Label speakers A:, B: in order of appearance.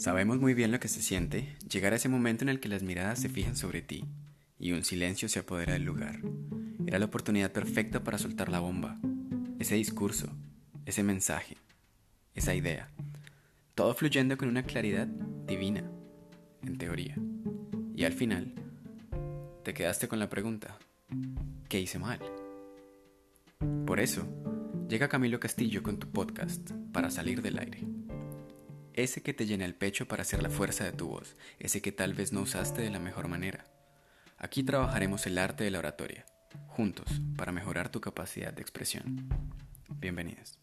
A: Sabemos muy bien lo que se siente llegar a ese momento en el que las miradas se fijan sobre ti y un silencio se apodera del lugar. Era la oportunidad perfecta para soltar la bomba, ese discurso, ese mensaje, esa idea. Todo fluyendo con una claridad divina, en teoría. Y al final, te quedaste con la pregunta, ¿qué hice mal? Por eso, llega Camilo Castillo con tu podcast para salir del aire. Ese que te llena el pecho para hacer la fuerza de tu voz, ese que tal vez no usaste de la mejor manera. Aquí trabajaremos el arte de la oratoria, juntos, para mejorar tu capacidad de expresión. Bienvenidos.